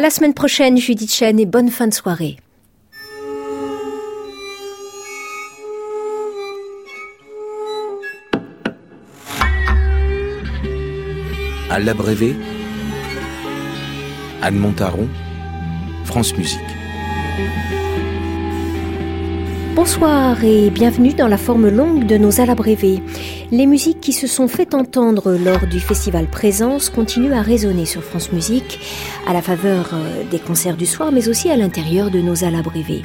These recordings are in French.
À la semaine prochaine, Judith Chen, et bonne fin de soirée. À l'abrévé, Anne Montaron, France Musique. Bonsoir et bienvenue dans la forme longue de nos alabrévés. Les musiques qui se sont fait entendre lors du festival Présence continuent à résonner sur France Musique, à la faveur euh, des concerts du soir, mais aussi à l'intérieur de nos alabrévés.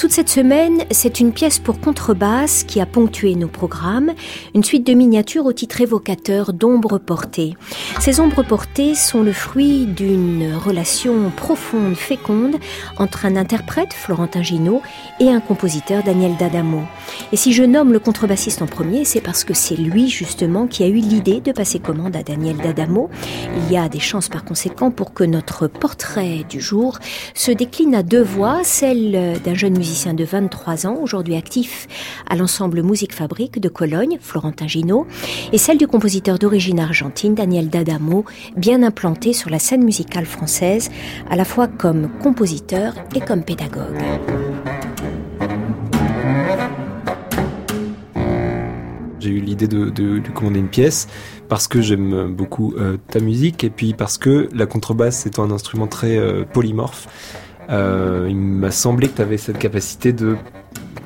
Toute cette semaine, c'est une pièce pour contrebasse qui a ponctué nos programmes, une suite de miniatures au titre évocateur d'ombres portées. Ces ombres portées sont le fruit d'une relation profonde, féconde, entre un interprète, Florentin Ginaud, et un compositeur, Daniel D'Adamo. Et si je nomme le contrebassiste en premier, c'est parce que c'est lui justement qui a eu l'idée de passer commande à Daniel D'Adamo. Il y a des chances par conséquent pour que notre portrait du jour se décline à deux voix, celle d'un jeune musicien musicien de 23 ans, aujourd'hui actif à l'ensemble Musique Fabrique de Cologne, Florentin Gino, et celle du compositeur d'origine argentine, Daniel D'Adamo, bien implanté sur la scène musicale française, à la fois comme compositeur et comme pédagogue. J'ai eu l'idée de, de, commander une pièce parce que j'aime beaucoup euh, ta musique et puis parce que la contrebasse étant un instrument très euh, polymorphe, euh, il m'a semblé que tu avais cette capacité de,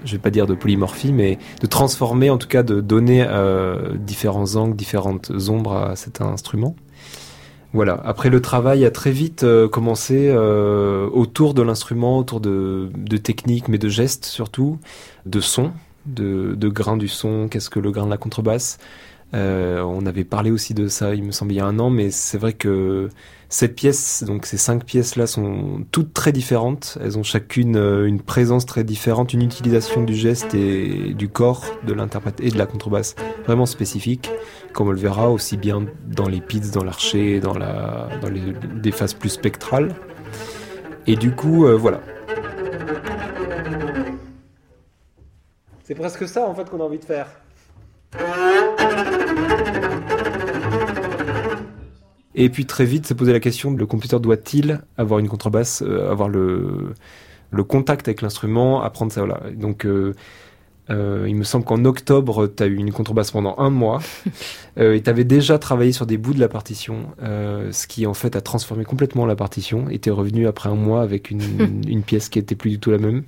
je vais pas dire de polymorphie, mais de transformer, en tout cas de donner euh, différents angles, différentes ombres à cet instrument. Voilà. Après, le travail a très vite euh, commencé autour de l'instrument, autour de, techniques, mais de gestes surtout, de son, de, de grain du son. Qu'est-ce que le grain de la contrebasse euh, On avait parlé aussi de ça, il me semble, il y a un an, mais c'est vrai que cette pièce, donc ces cinq pièces-là sont toutes très différentes. Elles ont chacune euh, une présence très différente, une utilisation du geste et du corps de l'interprète et de la contrebasse vraiment spécifique, comme on le verra aussi bien dans les pits, dans l'archer, dans, dans les, des phases plus spectrales. Et du coup, euh, voilà. C'est presque ça en fait qu'on a envie de faire. Et puis très vite, s'est posé la question le compositeur doit-il avoir une contrebasse, euh, avoir le, le contact avec l'instrument, apprendre ça voilà. Donc euh, il me semble qu'en octobre, tu as eu une contrebasse pendant un mois euh, et tu avais déjà travaillé sur des bouts de la partition, euh, ce qui en fait a transformé complètement la partition et tu es revenu après un mois avec une, une, pièce qui était plus du tout la même,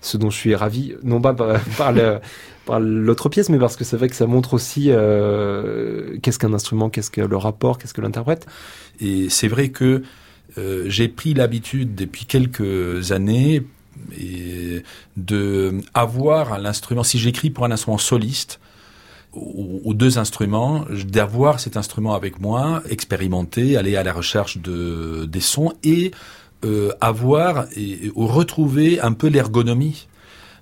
ce dont je suis ravi, non pas par, par le, par l'autre pièce, mais parce que c'est vrai que ça montre aussi euh, qu'est-ce qu'un instrument, qu'est-ce que le rapport, qu'est-ce que l'interprète. Et c'est vrai que euh, j'ai pris l'habitude depuis quelques années et de avoir l'instrument. Si j'écris pour un instrument soliste ou, deux instruments, d'avoir cet instrument avec moi, expérimenter, aller à la recherche de des sons et euh, avoir et, ou retrouver un peu l'ergonomie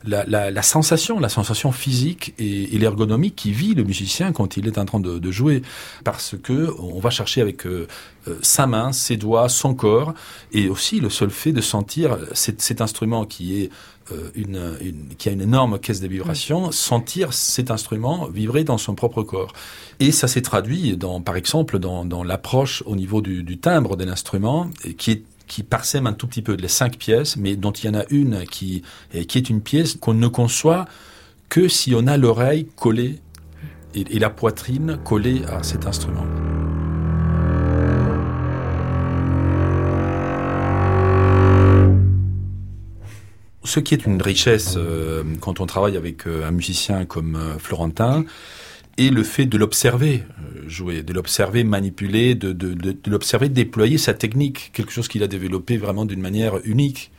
la, la, la, sensation, la sensation physique et, et l'ergonomie qui vit le musicien quand il est en train de, de jouer, parce que on va chercher avec euh, euh, sa main, ses doigts, son corps, et aussi le seul fait de sentir cet, cet instrument qui est euh, une, une, qui a une énorme caisse de vibration, sentir cet instrument vibrer dans son propre corps. Et ça s'est traduit, dans, par exemple, dans, dans l'approche au niveau du, du timbre de l'instrument, qui est qui parsème un tout petit peu les cinq pièces, mais dont il y en a une qui, qui est une pièce qu'on ne conçoit que si on a l'oreille collée et, et la poitrine collée à cet instrument. Ce qui est une richesse euh, quand on travaille avec euh, un musicien comme euh, Florentin, et le fait de l'observer euh, jouer, de l'observer manipuler, de, l'observer déployer sa technique, quelque chose qu'il a développé vraiment d'une manière unique.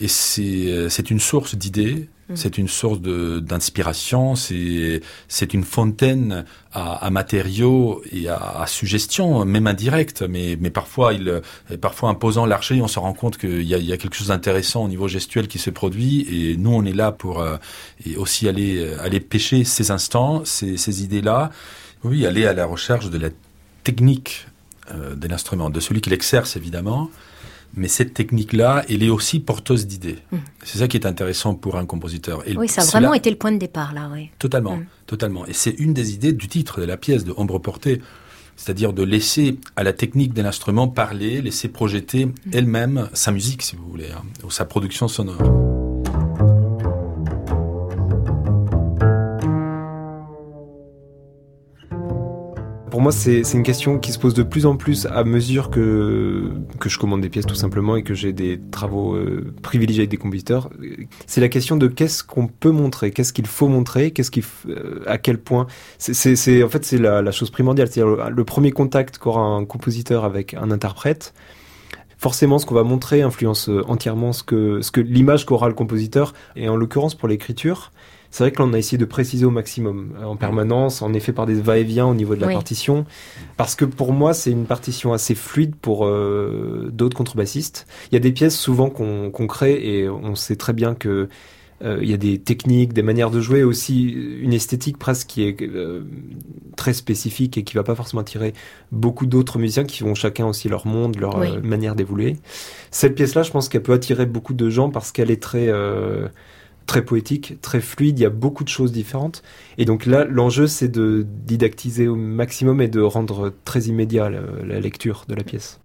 Et c'est euh, une source d'idées, mmh. c'est une source d'inspiration, c'est une fontaine à, à, matériaux et à, à suggestions, même indirectes, mais, mais parfois, il, parfois en posant l'archer, on se rend compte qu'il y, y, a quelque chose d'intéressant au niveau gestuel qui se produit, et nous, on est là pour euh, et aussi aller, aller pêcher ces instants, ces, ces idées-là, oui, aller à la recherche de la technique euh, de l'instrument, de celui qui l'exerce évidemment, mais cette technique-là, elle est aussi porteuse d'idées. Mmh. C'est ça qui est intéressant pour un compositeur. Et oui, ça a vraiment été le point de départ, là, oui. Totalement, mmh. totalement. Et c'est une des idées du titre de la pièce, de Ombre portée. c'est-à-dire de laisser à la technique de l'instrument parler, laisser projeter elle-même sa musique, si vous voulez, hein, ou sa production sonore. Pour moi, c'est une question qui se pose de plus en plus à mesure que, je commande des pièces tout simplement et que j'ai des travaux euh, privilégiés avec des compositeurs. C'est la question de qu'est-ce qu'on peut montrer, qu'est-ce qu'il faut montrer, qu'est-ce qu'il, euh, à quel point. C'est en fait c'est la, la, chose primordiale. C'est le, le premier contact qu'aura un compositeur avec un interprète forcément ce qu'on va montrer influence euh, entièrement ce que, ce que l'image qu'aura le compositeur. Et en l'occurrence pour l'écriture, c'est vrai que l'on a essayé de préciser au maximum euh, en permanence, en effet par des va-et-vient au niveau de la partition, parce que pour moi c'est une partition assez fluide pour euh, d'autres contrebassistes. Il y a des pièces souvent qu'on crée et on sait très bien que euh, il y a des techniques, des manières de jouer, aussi une esthétique presque qui est très spécifique et qui va pas forcément attirer beaucoup d'autres musiciens qui ont chacun aussi leur monde, leur manière d'évoluer. Cette pièce-là, je pense qu'elle peut attirer beaucoup de gens parce qu'elle est très très poétique, très fluide, il y a beaucoup de choses différentes. Et donc là, l'enjeu, c'est de didactiser au maximum et de rendre très immédiat la lecture de la pièce.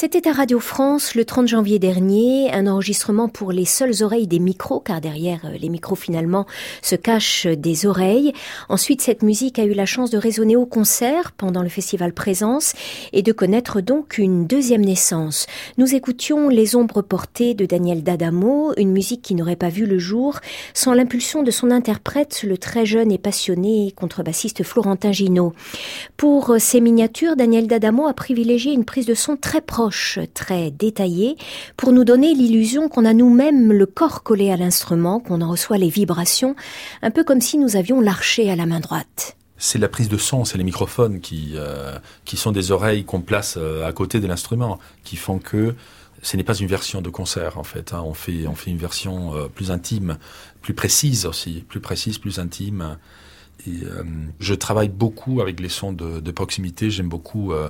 C'était à Radio France le 30 janvier dernier, un enregistrement pour les seules oreilles des micros, car derrière euh, les micros finalement se cachent des oreilles. Ensuite, cette musique a eu la chance de résonner au concert pendant le festival Présence et de connaître donc une deuxième naissance. Nous écoutions Les ombres portées de Daniel D'Adamo, une musique qui n'aurait pas vu le jour sans l'impulsion de son interprète, le très jeune et passionné contrebassiste Florentin Ginaud. Pour ces miniatures, Daniel D'Adamo a privilégié une prise de son très proche très détaillé, pour nous donner l'illusion qu'on a nous-mêmes le corps collé à l'instrument, qu'on en reçoit les vibrations, un peu comme si nous avions l'archer à la main droite c'est la prise de son, c'est les microphones qui euh, qui sont des oreilles qu'on place euh, à côté de l'instrument, qui font que ce n'est pas une version de concert en fait. Hein. On fait on fait une version euh, plus intime, plus précise aussi, plus précise, plus intime. Et euh, je travaille beaucoup avec les sons de, de proximité. J'aime beaucoup euh,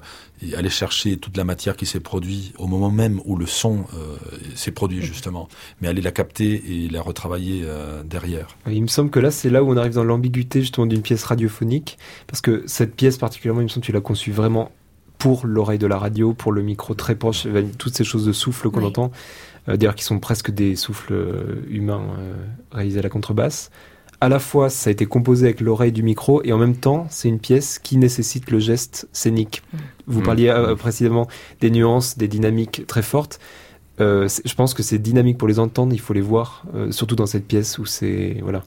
aller chercher toute la matière qui s'est produite au moment même où le son euh, s'est produit justement, mais aller la capter et la retravailler euh, derrière. Il me semble que là, c'est là où on arrive dans l'ambiguïté justement d'une pièce radiophonique, parce que cette pièce particulièrement, il me semble que tu l'as conçue vraiment pour l'oreille de la radio, pour le micro très proche, toutes ces choses de souffle qu'on entend, d'ailleurs qui sont presque des souffles humains réalisés à la contrebasse à la fois ça a été composé avec l'oreille du micro et en même temps c'est une pièce qui nécessite le geste scénique. Mm. Vous parliez euh, précisément des nuances, des dynamiques très fortes. Euh, je pense que ces dynamiques pour les entendre, il faut les voir, euh, surtout dans cette pièce où c'est voilà.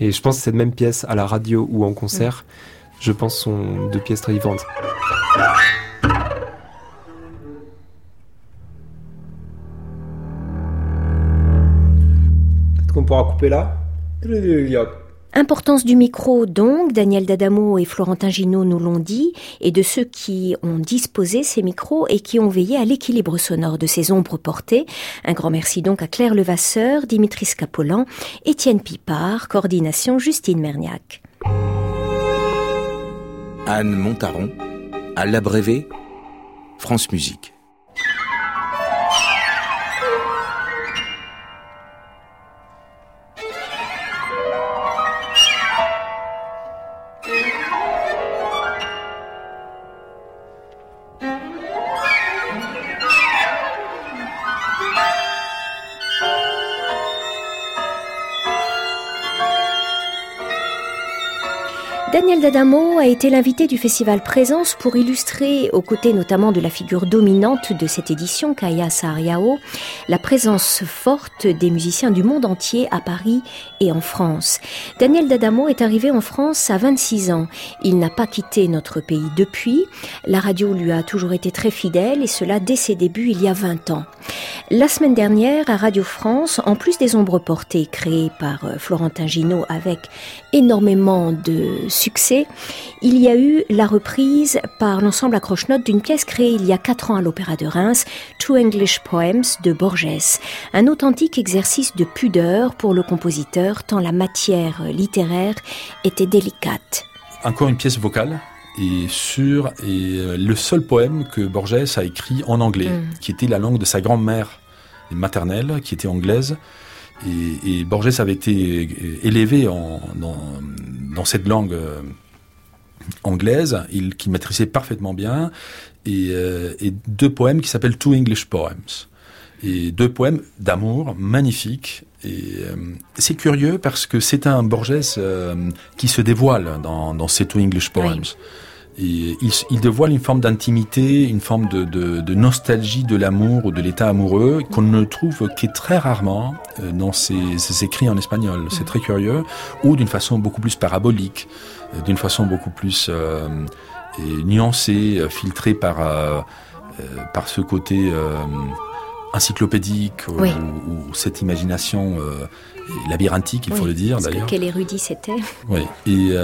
Et je pense que cette même pièce à la radio ou en concert, mm. je pense sont deux pièces très différentes. Peut-être qu'on pourra couper là? Importance du micro donc, Daniel D'Adamo et Florentin Ginaud nous l'ont dit, et de ceux qui ont disposé ces micros et qui ont veillé à l'équilibre sonore de ces ombres portées. Un grand merci donc à Claire Levasseur, Dimitri Scapolan, Étienne Pipard, coordination Justine Merniac. Anne Montaron, à l'abrévé, France Musique. The Daniel D'Adamo a été l'invité du festival Présence pour illustrer, aux côtés notamment de la figure dominante de cette édition, Kaya Sariao, la présence forte des musiciens du monde entier à Paris et en France. Daniel D'Adamo est arrivé en France à 26 ans. Il n'a pas quitté notre pays depuis. La radio lui a toujours été très fidèle et cela dès ses débuts il y a 20 ans. La semaine dernière, à Radio France, en plus des ombres portées créées par euh, Florentin Ginaud avec énormément de succès, il y a eu la reprise par l'ensemble accroche-notes d'une pièce créée il y a quatre ans à l'Opéra de Reims, Two English Poems de Borges, un authentique exercice de pudeur pour le compositeur tant la matière littéraire était délicate. Encore une pièce vocale et sur et euh, le seul poème que Borges a écrit en anglais, mm. qui était la langue de sa grand-mère maternelle, qui était anglaise. Et, Borges avait été élevé en, dans, cette langue euh, anglaise, il, qu'il maîtrisait parfaitement bien, euh, et, deux poèmes qui s'appellent Two English Poems. Et deux poèmes d'amour magnifiques. Et euh, c'est curieux parce que c'est un Borges qui se dévoile dans, dans ces Two English Poems. Et il, il, dévoile une forme d'intimité, une forme de, de, de, nostalgie de l'amour ou de l'état amoureux qu'on ne trouve que très rarement euh, dans ses, ses, écrits en espagnol. C'est très curieux, ou d'une façon beaucoup plus parabolique, euh, d'une façon beaucoup plus euh, nuancée, euh, filtrée par euh, par ce côté encyclopédique ou, ou, cette imagination labyrinthique, il faut le dire d'ailleurs. Quel érudit c'était. Oui. Et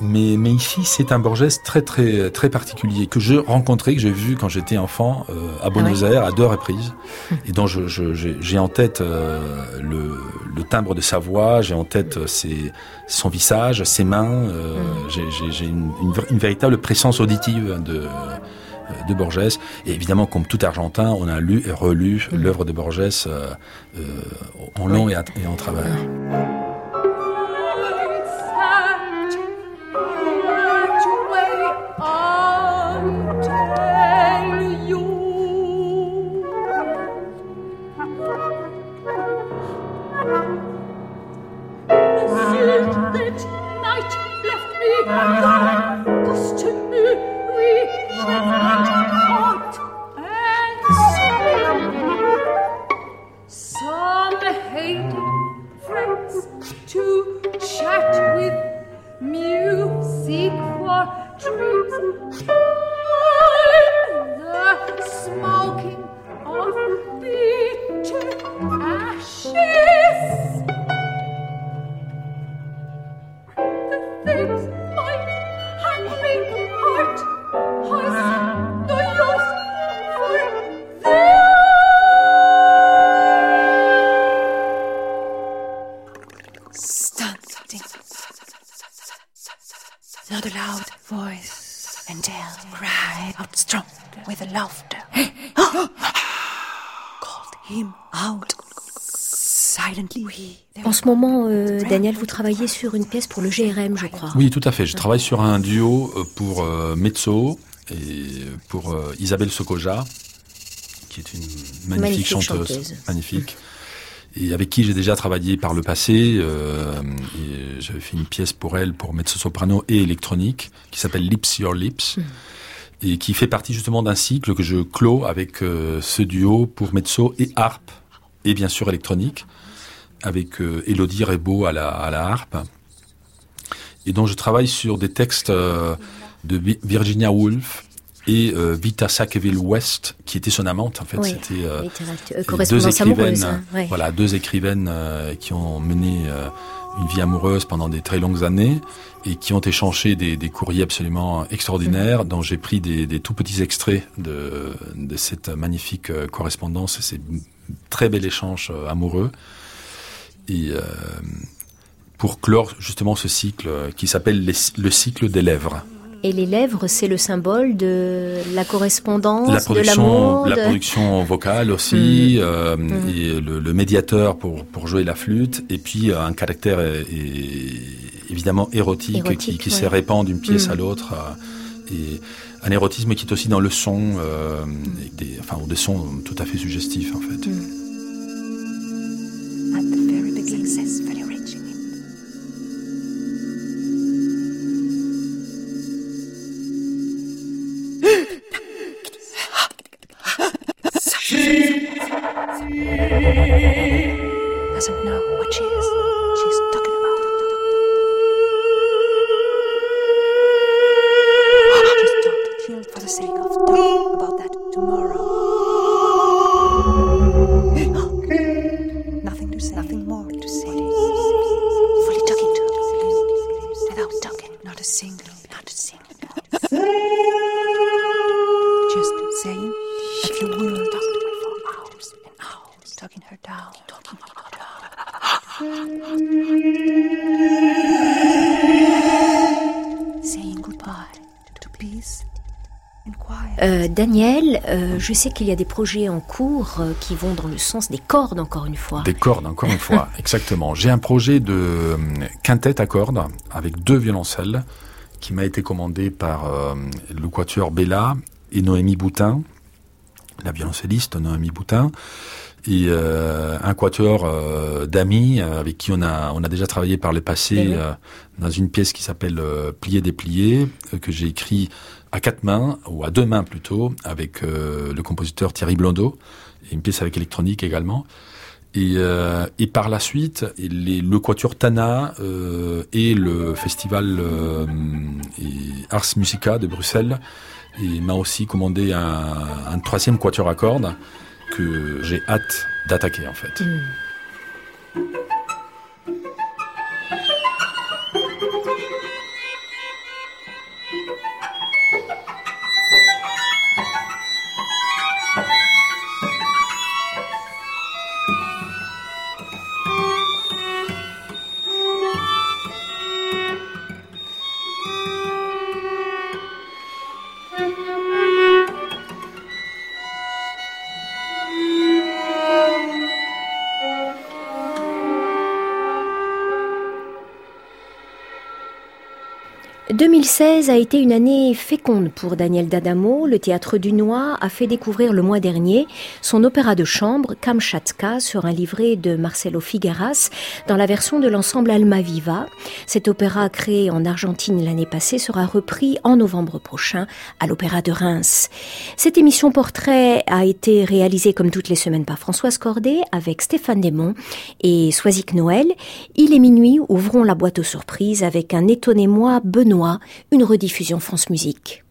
mais, mais ici, c'est un Borges très très très particulier que je rencontrais, que j'ai vu quand j'étais enfant euh, à Buenos Aires à deux reprises, et dont je, j'ai en tête euh, le, le, timbre de sa voix, j'ai en tête euh, ses, son visage, ses mains. Euh, mm. J'ai une, une, une, véritable présence auditive de de Borges. Et évidemment, comme tout Argentin, on a lu et relu mm. l'œuvre de Borges euh, en long et, et en travers. En ce moment, euh, Daniel, vous travaillez sur une pièce pour le GRM, je crois. Oui, tout à fait. Je travaille sur un duo euh, pour euh, Mezzo et pour Isabelle Sokoja, qui est une magnifique, chanteuse, magnifique, et avec qui j'ai déjà travaillé par le passé. J'avais fait une pièce pour elle, pour mezzo soprano et électronique, qui s'appelle Lips Your Lips. Hmm. Et qui fait partie justement d'un cycle que je clôt avec ce duo pour mezzo et harpe, et bien sûr électronique avec euh, Elodie Rebaud à la, à la harpe, et dont je travaille sur des textes euh, de Virginia Woolf et euh, Vita Sackville-West, qui était son amante en fait. C'était deux écrivaines, hein, voilà, deux écrivaines qui ont mené une vie amoureuse pendant des très longues années et qui ont échangé des, courriers absolument extraordinaires, dont j'ai pris des, tout petits extraits de, cette magnifique correspondance et ces très bel échange amoureux et euh, pour clore justement ce cycle qui s'appelle le cycle des lèvres. Et les lèvres, c'est le symbole de la correspondance, la production, de l'amour, la production vocale aussi, mm. Euh, mm. et le, le, médiateur pour pour jouer la flûte, et puis euh, un caractère évidemment érotique, qui, qui ouais. se répand d'une pièce mm. à l'autre, euh, et un érotisme qui est aussi dans le son, euh, des, enfin des sons tout à fait suggestifs en fait. Daniel, euh, je sais qu'il y a des projets en cours euh, qui vont dans le sens des cordes, encore une fois. Des cordes, encore une fois, exactement. J'ai un projet de euh, quintette à cordes avec deux violoncelles qui m'a été commandé par euh, le quatuor Bella et Noémie Boutin, la violoncelliste Noémie Boutin, et euh, un quatuor euh, d'amis avec qui on a on a déjà travaillé par le passé euh, dans une pièce qui s'appelle Plier déplier que j'ai écrit à quatre mains ou à deux mains plutôt avec le compositeur Thierry Blondeau et une pièce avec électronique également. Et, euh, par la suite, le Quatuor Tana euh, et le festival euh, Ars Musica de Bruxelles et m'a aussi commandé un, un, troisième Quatuor à cordes que j'ai hâte d'attaquer en fait. Mmh. 2016 a été une année féconde pour Daniel D'Adamo. Le théâtre du Noir a fait découvrir le mois dernier son opéra de chambre Kamchatka sur un livret de Marcelo Figueras dans la version de l'ensemble Alma Viva. Cet opéra créé en Argentine l'année passée sera repris en novembre prochain à l'Opéra de Reims. Cette émission portrait a été réalisée comme toutes les semaines par Françoise Cordet avec Stéphane Desmond et Soisic Noël. Il est minuit, ouvrons la boîte aux surprises avec un étonné moi Benoît une rediffusion France Musique.